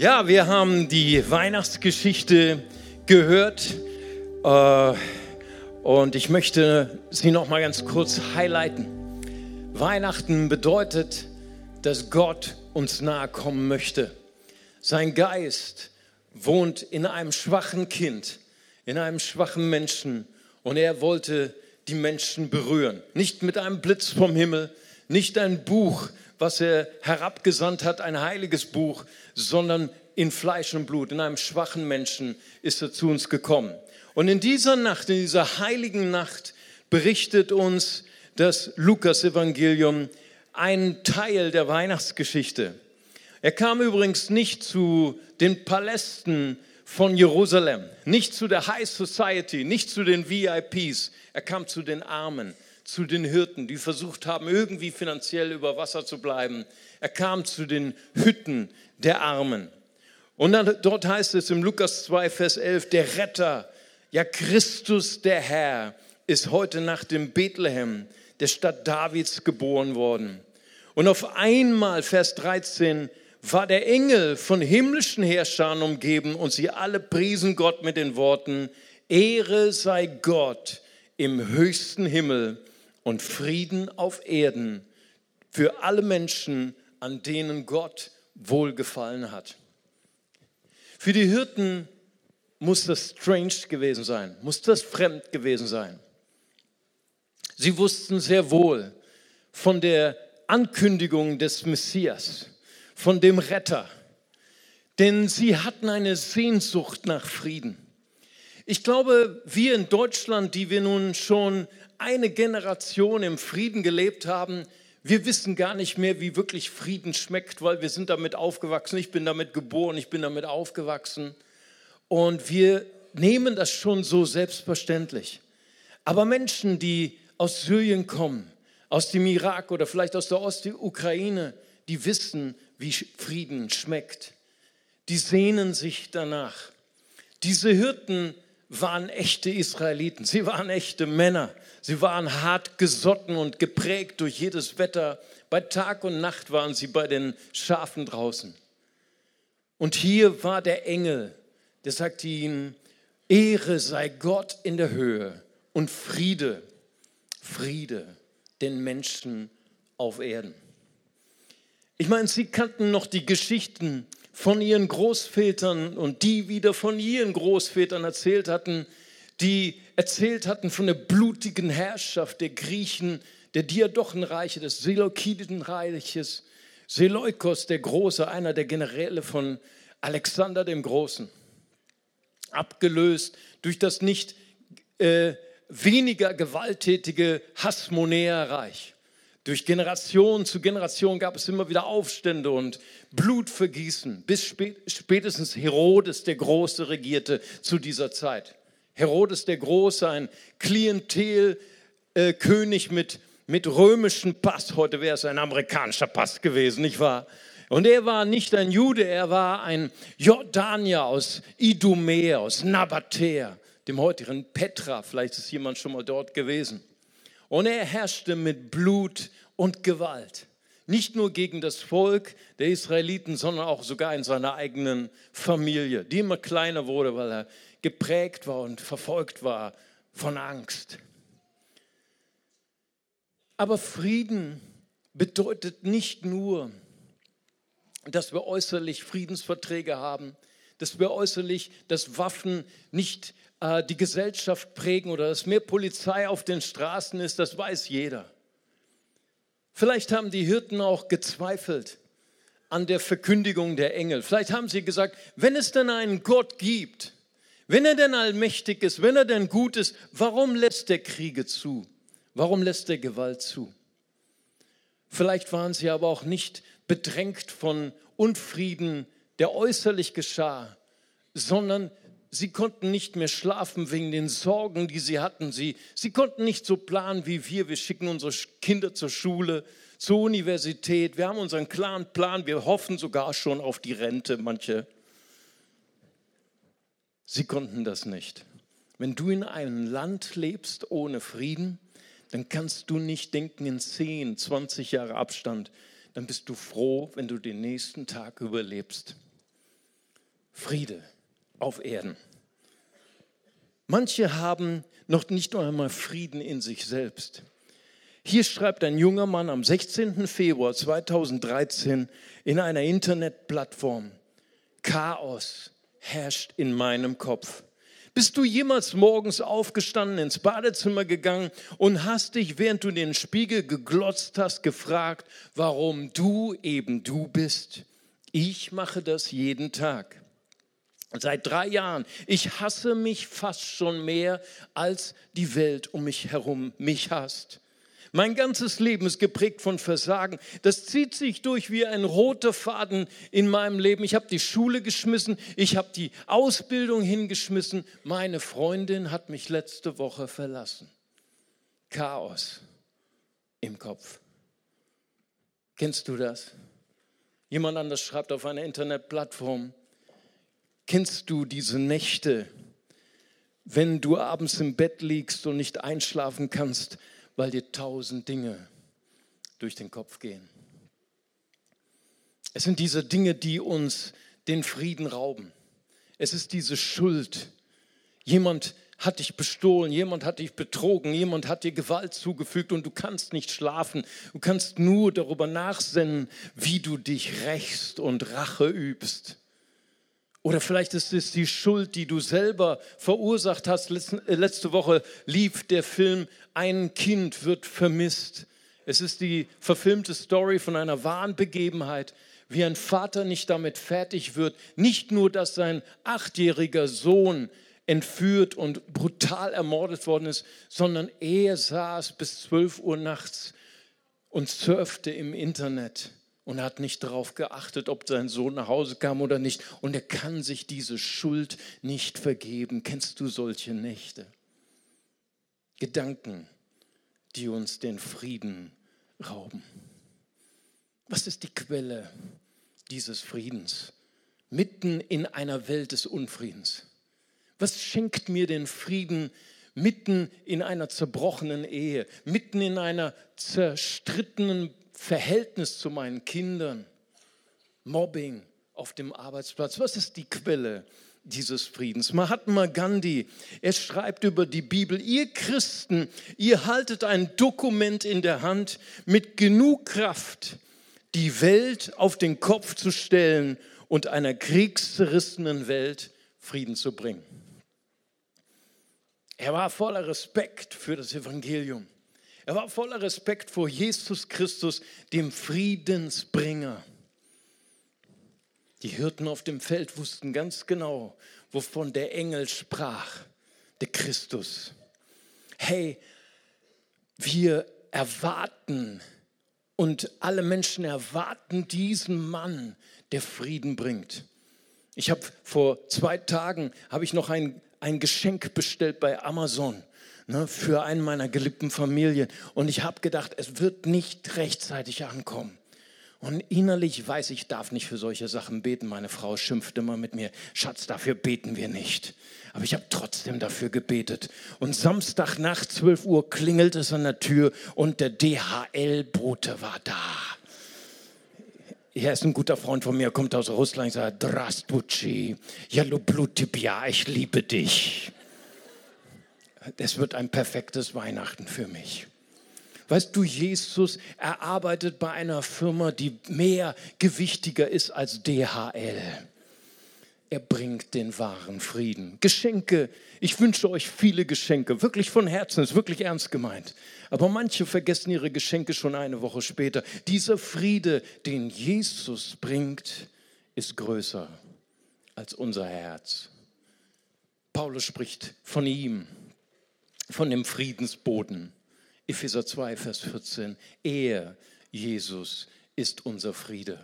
Ja, wir haben die Weihnachtsgeschichte gehört äh, und ich möchte sie noch mal ganz kurz highlighten. Weihnachten bedeutet, dass Gott uns nahe kommen möchte. Sein Geist wohnt in einem schwachen Kind, in einem schwachen Menschen und er wollte die Menschen berühren. Nicht mit einem Blitz vom Himmel, nicht ein Buch, was er herabgesandt hat, ein heiliges Buch, sondern in Fleisch und Blut, in einem schwachen Menschen ist er zu uns gekommen. Und in dieser Nacht, in dieser heiligen Nacht, berichtet uns das Lukas-Evangelium einen Teil der Weihnachtsgeschichte. Er kam übrigens nicht zu den Palästen von Jerusalem, nicht zu der High Society, nicht zu den VIPs. Er kam zu den Armen, zu den Hirten, die versucht haben, irgendwie finanziell über Wasser zu bleiben. Er kam zu den Hütten der Armen. Und dann, dort heißt es im Lukas 2, Vers 11, der Retter, ja Christus der Herr, ist heute Nacht in Bethlehem, der Stadt Davids, geboren worden. Und auf einmal, Vers 13, war der Engel von himmlischen Herrschern umgeben und sie alle priesen Gott mit den Worten, Ehre sei Gott im höchsten Himmel und Frieden auf Erden für alle Menschen, an denen Gott wohlgefallen hat. Für die Hirten muss das strange gewesen sein, muss das fremd gewesen sein. Sie wussten sehr wohl von der Ankündigung des Messias, von dem Retter, denn sie hatten eine Sehnsucht nach Frieden. Ich glaube, wir in Deutschland, die wir nun schon eine Generation im Frieden gelebt haben, wir wissen gar nicht mehr, wie wirklich Frieden schmeckt, weil wir sind damit aufgewachsen. Ich bin damit geboren, ich bin damit aufgewachsen. Und wir nehmen das schon so selbstverständlich. Aber Menschen, die aus Syrien kommen, aus dem Irak oder vielleicht aus der Ostukraine, die wissen, wie Frieden schmeckt. Die sehnen sich danach. Diese Hirten waren echte Israeliten, sie waren echte Männer, sie waren hart gesotten und geprägt durch jedes Wetter. Bei Tag und Nacht waren sie bei den Schafen draußen. Und hier war der Engel, der sagte ihnen, Ehre sei Gott in der Höhe und Friede, Friede den Menschen auf Erden. Ich meine, sie kannten noch die Geschichten von ihren Großvätern und die wieder von ihren Großvätern erzählt hatten, die erzählt hatten von der blutigen Herrschaft der Griechen, der Diadochenreiche, des Seleukidenreiches, Seleukos der Große, einer der Generäle von Alexander dem Großen, abgelöst durch das nicht äh, weniger gewalttätige Hasmonäerreich. Durch Generation zu Generation gab es immer wieder Aufstände und Blutvergießen, bis spätestens Herodes der Große regierte zu dieser Zeit. Herodes der Große, ein Klientelkönig mit, mit römischem Pass. Heute wäre es ein amerikanischer Pass gewesen, nicht wahr? Und er war nicht ein Jude, er war ein Jordanier aus Idumea, aus Nabatäa, dem heutigen Petra. Vielleicht ist jemand schon mal dort gewesen. Und er herrschte mit Blut und Gewalt. Nicht nur gegen das Volk der Israeliten, sondern auch sogar in seiner eigenen Familie, die immer kleiner wurde, weil er geprägt war und verfolgt war von Angst. Aber Frieden bedeutet nicht nur, dass wir äußerlich Friedensverträge haben, dass wir äußerlich, dass Waffen nicht äh, die Gesellschaft prägen oder dass mehr Polizei auf den Straßen ist, das weiß jeder. Vielleicht haben die Hirten auch gezweifelt an der Verkündigung der Engel. Vielleicht haben sie gesagt, wenn es denn einen Gott gibt, wenn er denn allmächtig ist, wenn er denn gut ist, warum lässt er Kriege zu? Warum lässt er Gewalt zu? Vielleicht waren sie aber auch nicht bedrängt von Unfrieden, der äußerlich geschah, sondern sie konnten nicht mehr schlafen wegen den Sorgen, die sie hatten. Sie, sie konnten nicht so planen wie wir. Wir schicken unsere Kinder zur Schule, zur Universität. Wir haben unseren klaren Plan. Wir hoffen sogar schon auf die Rente, manche. Sie konnten das nicht. Wenn du in einem Land lebst ohne Frieden, dann kannst du nicht denken in 10, 20 Jahre Abstand. Dann bist du froh, wenn du den nächsten Tag überlebst. Friede auf Erden. Manche haben noch nicht einmal Frieden in sich selbst. Hier schreibt ein junger Mann am 16. Februar 2013 in einer Internetplattform, Chaos herrscht in meinem Kopf. Bist du jemals morgens aufgestanden, ins Badezimmer gegangen und hast dich, während du in den Spiegel geglotzt hast, gefragt, warum du eben du bist? Ich mache das jeden Tag. Seit drei Jahren. Ich hasse mich fast schon mehr, als die Welt um mich herum mich hasst. Mein ganzes Leben ist geprägt von Versagen. Das zieht sich durch wie ein roter Faden in meinem Leben. Ich habe die Schule geschmissen, ich habe die Ausbildung hingeschmissen. Meine Freundin hat mich letzte Woche verlassen. Chaos im Kopf. Kennst du das? Jemand anders schreibt auf einer Internetplattform. Kennst du diese Nächte, wenn du abends im Bett liegst und nicht einschlafen kannst, weil dir tausend Dinge durch den Kopf gehen. Es sind diese Dinge, die uns den Frieden rauben. Es ist diese Schuld. Jemand hat dich bestohlen, jemand hat dich betrogen, jemand hat dir Gewalt zugefügt und du kannst nicht schlafen. Du kannst nur darüber nachsinnen, wie du dich rächst und Rache übst. Oder vielleicht ist es die Schuld, die du selber verursacht hast. Äh, letzte Woche lief der Film Ein Kind wird vermisst. Es ist die verfilmte Story von einer wahren Begebenheit, wie ein Vater nicht damit fertig wird, nicht nur, dass sein achtjähriger Sohn entführt und brutal ermordet worden ist, sondern er saß bis 12 Uhr nachts und surfte im Internet und hat nicht darauf geachtet, ob sein Sohn nach Hause kam oder nicht. Und er kann sich diese Schuld nicht vergeben. Kennst du solche Nächte? Gedanken, die uns den Frieden rauben. Was ist die Quelle dieses Friedens? Mitten in einer Welt des Unfriedens. Was schenkt mir den Frieden mitten in einer zerbrochenen Ehe, mitten in einer zerstrittenen Verhältnis zu meinen Kindern, Mobbing auf dem Arbeitsplatz. Was ist die Quelle dieses Friedens? Mahatma Gandhi, er schreibt über die Bibel, ihr Christen, ihr haltet ein Dokument in der Hand mit genug Kraft, die Welt auf den Kopf zu stellen und einer kriegszerrissenen Welt Frieden zu bringen. Er war voller Respekt für das Evangelium. Er war voller Respekt vor Jesus Christus, dem Friedensbringer. Die Hirten auf dem Feld wussten ganz genau, wovon der Engel sprach, der Christus. Hey, wir erwarten und alle Menschen erwarten diesen Mann, der Frieden bringt. Ich habe vor zwei Tagen habe ich noch ein, ein Geschenk bestellt bei Amazon ne, für einen meiner geliebten Familien. Und ich habe gedacht, es wird nicht rechtzeitig ankommen. Und innerlich weiß ich, darf nicht für solche Sachen beten. Meine Frau schimpft immer mit mir, Schatz, dafür beten wir nicht. Aber ich habe trotzdem dafür gebetet. Und Samstag nach 12 Uhr klingelt es an der Tür und der DHL-Bote war da. Er ist ein guter Freund von mir, kommt aus Russland, ich sage, Drastbutschi, Jalublutipia, ich liebe dich es wird ein perfektes Weihnachten für mich. Weißt du, Jesus erarbeitet bei einer Firma, die mehr gewichtiger ist als DHL. Er bringt den wahren Frieden. Geschenke, ich wünsche euch viele Geschenke, wirklich von Herzen, ist wirklich ernst gemeint. Aber manche vergessen ihre Geschenke schon eine Woche später. Dieser Friede, den Jesus bringt, ist größer als unser Herz. Paulus spricht von ihm von dem Friedensboden. Epheser 2, Vers 14. Er, Jesus, ist unser Friede.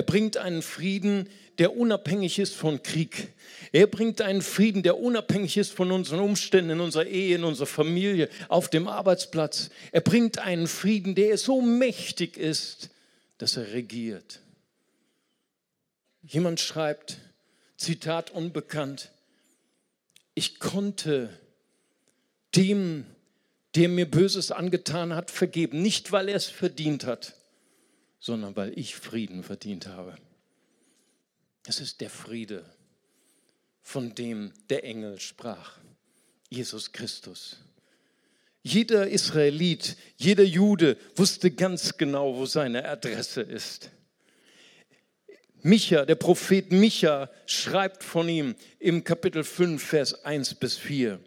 Er bringt einen Frieden, der unabhängig ist von Krieg. Er bringt einen Frieden, der unabhängig ist von unseren Umständen in unserer Ehe, in unserer Familie, auf dem Arbeitsplatz. Er bringt einen Frieden, der so mächtig ist, dass er regiert. Jemand schreibt, Zitat unbekannt, ich konnte dem, der mir Böses angetan hat, vergeben. Nicht, weil er es verdient hat, sondern weil ich Frieden verdient habe. Es ist der Friede, von dem der Engel sprach. Jesus Christus. Jeder Israelit, jeder Jude wusste ganz genau, wo seine Adresse ist. Micha, der Prophet Micha, schreibt von ihm im Kapitel 5, Vers 1 bis 4.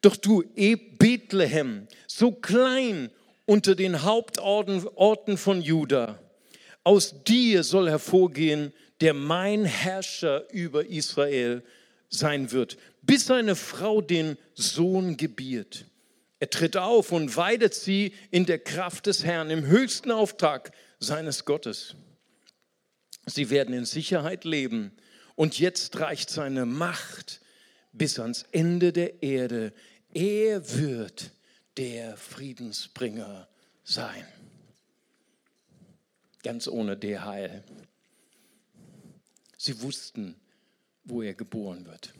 Doch du, e Bethlehem, so klein unter den Hauptorten von Juda, aus dir soll hervorgehen, der mein Herrscher über Israel sein wird, bis seine Frau den Sohn gebiert. Er tritt auf und weidet sie in der Kraft des Herrn, im höchsten Auftrag seines Gottes. Sie werden in Sicherheit leben und jetzt reicht seine Macht bis ans Ende der Erde. Er wird der Friedensbringer sein. Ganz ohne DHL. Sie wussten, wo er geboren wird.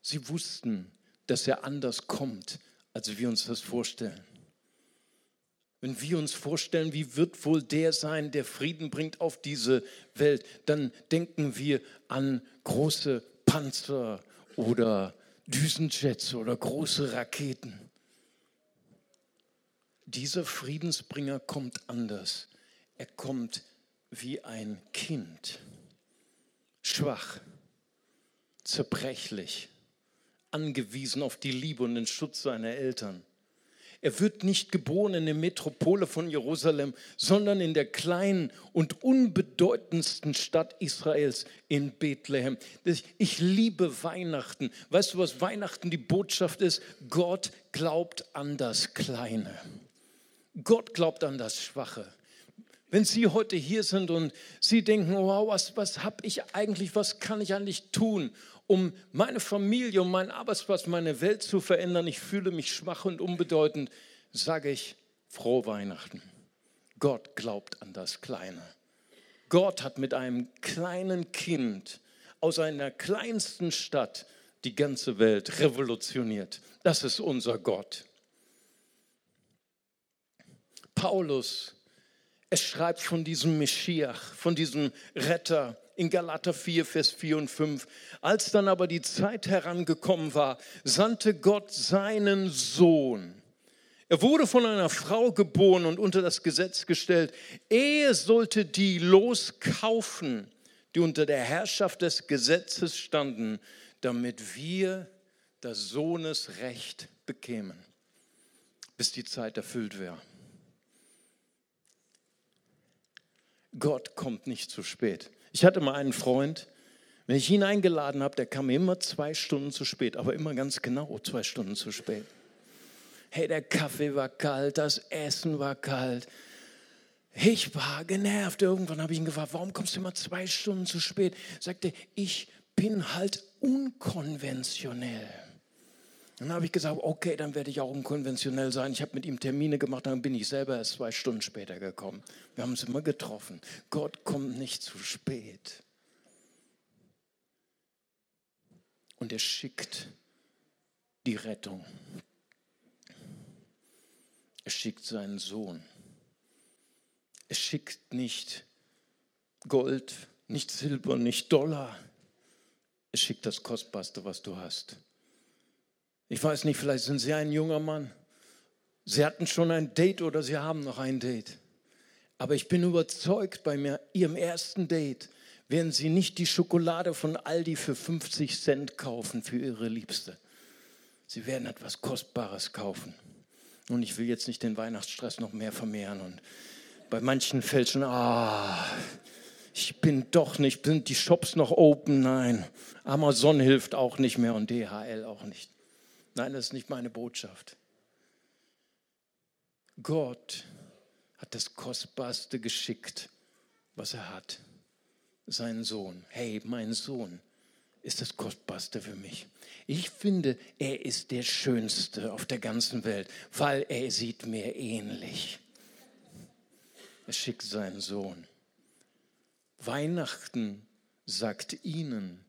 Sie wussten, dass er anders kommt, als wir uns das vorstellen. Wenn wir uns vorstellen, wie wird wohl der sein, der Frieden bringt auf diese Welt, dann denken wir an große Panzer oder Düsenjets oder große Raketen. Dieser Friedensbringer kommt anders. Er kommt wie ein Kind, schwach, zerbrechlich, angewiesen auf die Liebe und den Schutz seiner Eltern. Er wird nicht geboren in der Metropole von Jerusalem, sondern in der kleinen und unbedeutendsten Stadt Israels in Bethlehem. Ich liebe Weihnachten. Weißt du, was Weihnachten die Botschaft ist? Gott glaubt an das Kleine. Gott glaubt an das Schwache. Wenn Sie heute hier sind und Sie denken, wow, was, was habe ich eigentlich, was kann ich eigentlich tun, um meine Familie, um meinen Arbeitsplatz, meine Welt zu verändern, ich fühle mich schwach und unbedeutend, sage ich frohe Weihnachten. Gott glaubt an das Kleine. Gott hat mit einem kleinen Kind aus einer kleinsten Stadt die ganze Welt revolutioniert. Das ist unser Gott. Paulus, er schreibt von diesem Meschiach, von diesem Retter, in Galater 4, Vers 4 und 5. Als dann aber die Zeit herangekommen war, sandte Gott seinen Sohn. Er wurde von einer Frau geboren und unter das Gesetz gestellt. Er sollte die loskaufen, die unter der Herrschaft des Gesetzes standen, damit wir das Sohnesrecht bekämen, bis die Zeit erfüllt wäre. Gott kommt nicht zu spät. Ich hatte mal einen Freund, wenn ich ihn eingeladen habe, der kam immer zwei Stunden zu spät, aber immer ganz genau zwei Stunden zu spät. Hey, der Kaffee war kalt, das Essen war kalt. Ich war genervt. Irgendwann habe ich ihn gefragt, warum kommst du immer zwei Stunden zu spät? Sagte, ich bin halt unkonventionell. Dann habe ich gesagt, okay, dann werde ich auch unkonventionell sein. Ich habe mit ihm Termine gemacht, dann bin ich selber erst zwei Stunden später gekommen. Wir haben uns immer getroffen. Gott kommt nicht zu spät. Und er schickt die Rettung. Er schickt seinen Sohn. Er schickt nicht Gold, nicht Silber, nicht Dollar. Er schickt das Kostbarste, was du hast. Ich weiß nicht, vielleicht sind Sie ein junger Mann. Sie hatten schon ein Date oder Sie haben noch ein Date. Aber ich bin überzeugt, bei mir, Ihrem ersten Date werden Sie nicht die Schokolade von Aldi für 50 Cent kaufen für Ihre Liebste. Sie werden etwas Kostbares kaufen. Und ich will jetzt nicht den Weihnachtsstress noch mehr vermehren. Und bei manchen fällt schon, ah, ich bin doch nicht, sind die Shops noch open? Nein. Amazon hilft auch nicht mehr und DHL auch nicht. Nein, das ist nicht meine Botschaft. Gott hat das Kostbarste geschickt, was er hat. Seinen Sohn. Hey, mein Sohn ist das Kostbarste für mich. Ich finde, er ist der Schönste auf der ganzen Welt, weil er sieht mir ähnlich. Er schickt seinen Sohn. Weihnachten sagt ihnen,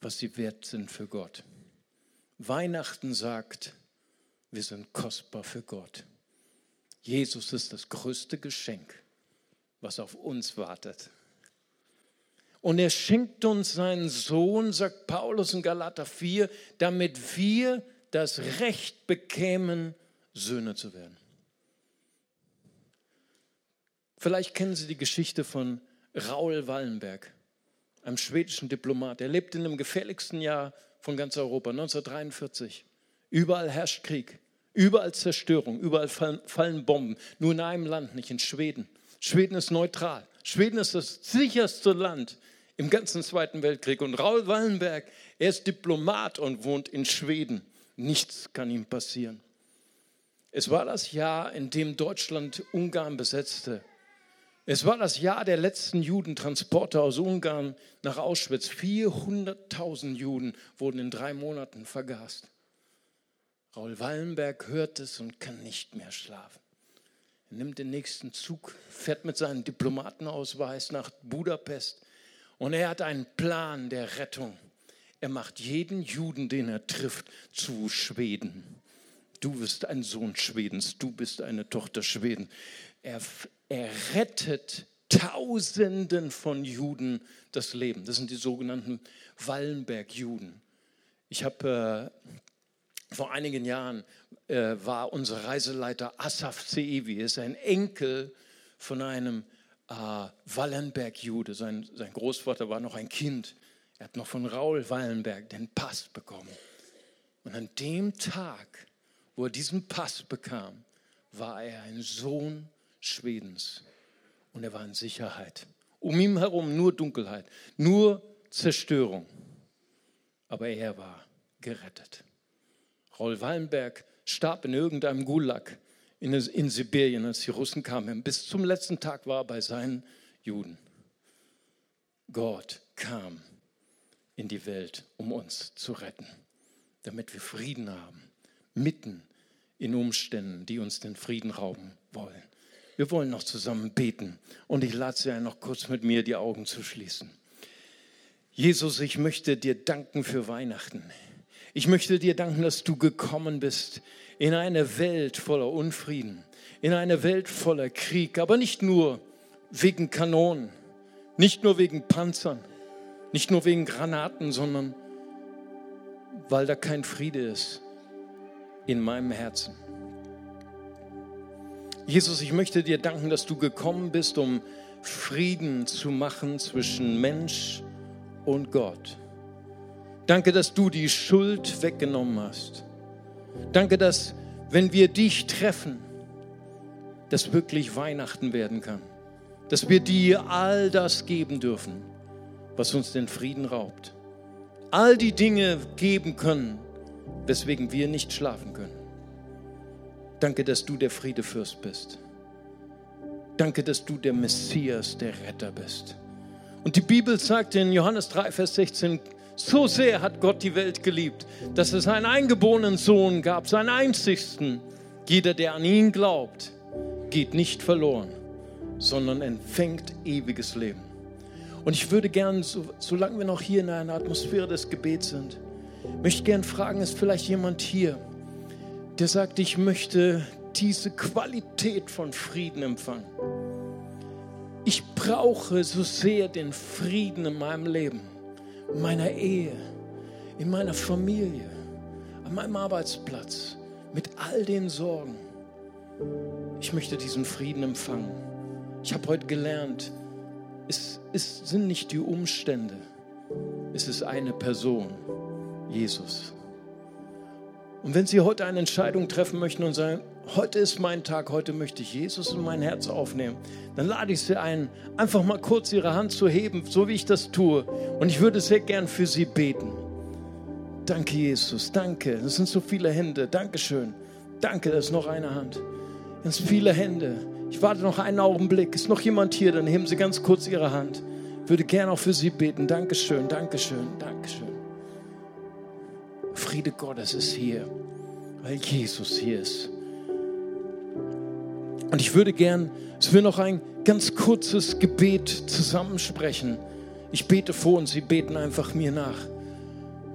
was sie wert sind für Gott. Weihnachten sagt, wir sind kostbar für Gott. Jesus ist das größte Geschenk, was auf uns wartet. Und er schenkt uns seinen Sohn, sagt Paulus in Galater 4, damit wir das Recht bekämen, Söhne zu werden. Vielleicht kennen Sie die Geschichte von Raoul Wallenberg, einem schwedischen Diplomat. Er lebt in dem gefährlichsten Jahr von ganz Europa, 1943. Überall herrscht Krieg, überall Zerstörung, überall fallen Bomben. Nur in einem Land, nicht in Schweden. Schweden ist neutral. Schweden ist das sicherste Land im ganzen Zweiten Weltkrieg. Und Raoul Wallenberg, er ist Diplomat und wohnt in Schweden. Nichts kann ihm passieren. Es war das Jahr, in dem Deutschland Ungarn besetzte. Es war das Jahr der letzten Judentransporte aus Ungarn nach Auschwitz. 400.000 Juden wurden in drei Monaten vergast. Raul Wallenberg hört es und kann nicht mehr schlafen. Er nimmt den nächsten Zug, fährt mit seinem Diplomatenausweis nach Budapest und er hat einen Plan der Rettung. Er macht jeden Juden, den er trifft, zu Schweden. Du bist ein Sohn Schwedens, du bist eine Tochter Schweden. Er, er rettet Tausenden von Juden das Leben. Das sind die sogenannten Wallenberg-Juden. Ich habe äh, vor einigen Jahren äh, war unser Reiseleiter Asaf Zeevi, ist ein Enkel von einem äh, Wallenberg-Jude. Sein, sein Großvater war noch ein Kind. Er hat noch von Raul Wallenberg den Pass bekommen. Und an dem Tag, wo er diesen Pass bekam, war er ein Sohn Schwedens. Und er war in Sicherheit. Um ihn herum nur Dunkelheit, nur Zerstörung. Aber er war gerettet. Raul Wallenberg starb in irgendeinem Gulag in, in Sibirien, als die Russen kamen. Bis zum letzten Tag war er bei seinen Juden. Gott kam in die Welt, um uns zu retten, damit wir Frieden haben, mitten in Umständen, die uns den Frieden rauben wollen. Wir wollen noch zusammen beten und ich lade Sie ein, noch kurz mit mir die Augen zu schließen. Jesus, ich möchte dir danken für Weihnachten. Ich möchte dir danken, dass du gekommen bist in eine Welt voller Unfrieden, in eine Welt voller Krieg, aber nicht nur wegen Kanonen, nicht nur wegen Panzern, nicht nur wegen Granaten, sondern weil da kein Friede ist in meinem Herzen. Jesus, ich möchte dir danken, dass du gekommen bist, um Frieden zu machen zwischen Mensch und Gott. Danke, dass du die Schuld weggenommen hast. Danke, dass wenn wir dich treffen, dass wirklich Weihnachten werden kann. Dass wir dir all das geben dürfen, was uns den Frieden raubt. All die Dinge geben können, weswegen wir nicht schlafen können. Danke, dass du der Friedefürst bist. Danke, dass du der Messias, der Retter bist. Und die Bibel sagt in Johannes 3, Vers 16, so sehr hat Gott die Welt geliebt, dass es einen eingeborenen Sohn gab, seinen einzigsten. Jeder, der an ihn glaubt, geht nicht verloren, sondern empfängt ewiges Leben. Und ich würde gern, so, solange wir noch hier in einer Atmosphäre des Gebets sind, möchte gern fragen, ist vielleicht jemand hier, der sagt, ich möchte diese Qualität von Frieden empfangen. Ich brauche so sehr den Frieden in meinem Leben, in meiner Ehe, in meiner Familie, an meinem Arbeitsplatz, mit all den Sorgen. Ich möchte diesen Frieden empfangen. Ich habe heute gelernt, es, es sind nicht die Umstände, es ist eine Person, Jesus. Und wenn Sie heute eine Entscheidung treffen möchten und sagen, heute ist mein Tag, heute möchte ich Jesus in mein Herz aufnehmen, dann lade ich Sie ein, einfach mal kurz Ihre Hand zu heben, so wie ich das tue. Und ich würde sehr gern für Sie beten. Danke, Jesus, danke. Das sind so viele Hände. Dankeschön. Danke, da ist noch eine Hand. Ganz viele Hände. Ich warte noch einen Augenblick. Ist noch jemand hier? Dann heben Sie ganz kurz Ihre Hand. Würde gern auch für Sie beten. Dankeschön, Dankeschön, Dankeschön. Friede Gottes ist hier, weil Jesus hier ist. Und ich würde gern, dass wir noch ein ganz kurzes Gebet zusammensprechen. Ich bete vor und Sie beten einfach mir nach.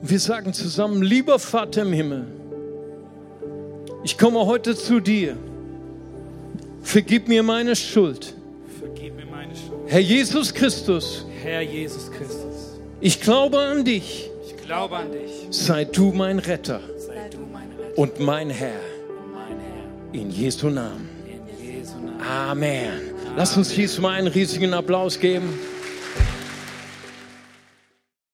wir sagen zusammen, lieber Vater im Himmel, ich komme heute zu dir. Vergib mir meine Schuld. Vergib mir meine Schuld. Herr Jesus Christus, Herr Jesus Christus, Ich glaube an dich. Glaube an dich. Sei du mein Retter Sei du mein Retter und mein Herr. und mein Herr. In Jesu Namen. In Jesu Namen. Amen. Lass uns Jesus mal einen riesigen Applaus geben.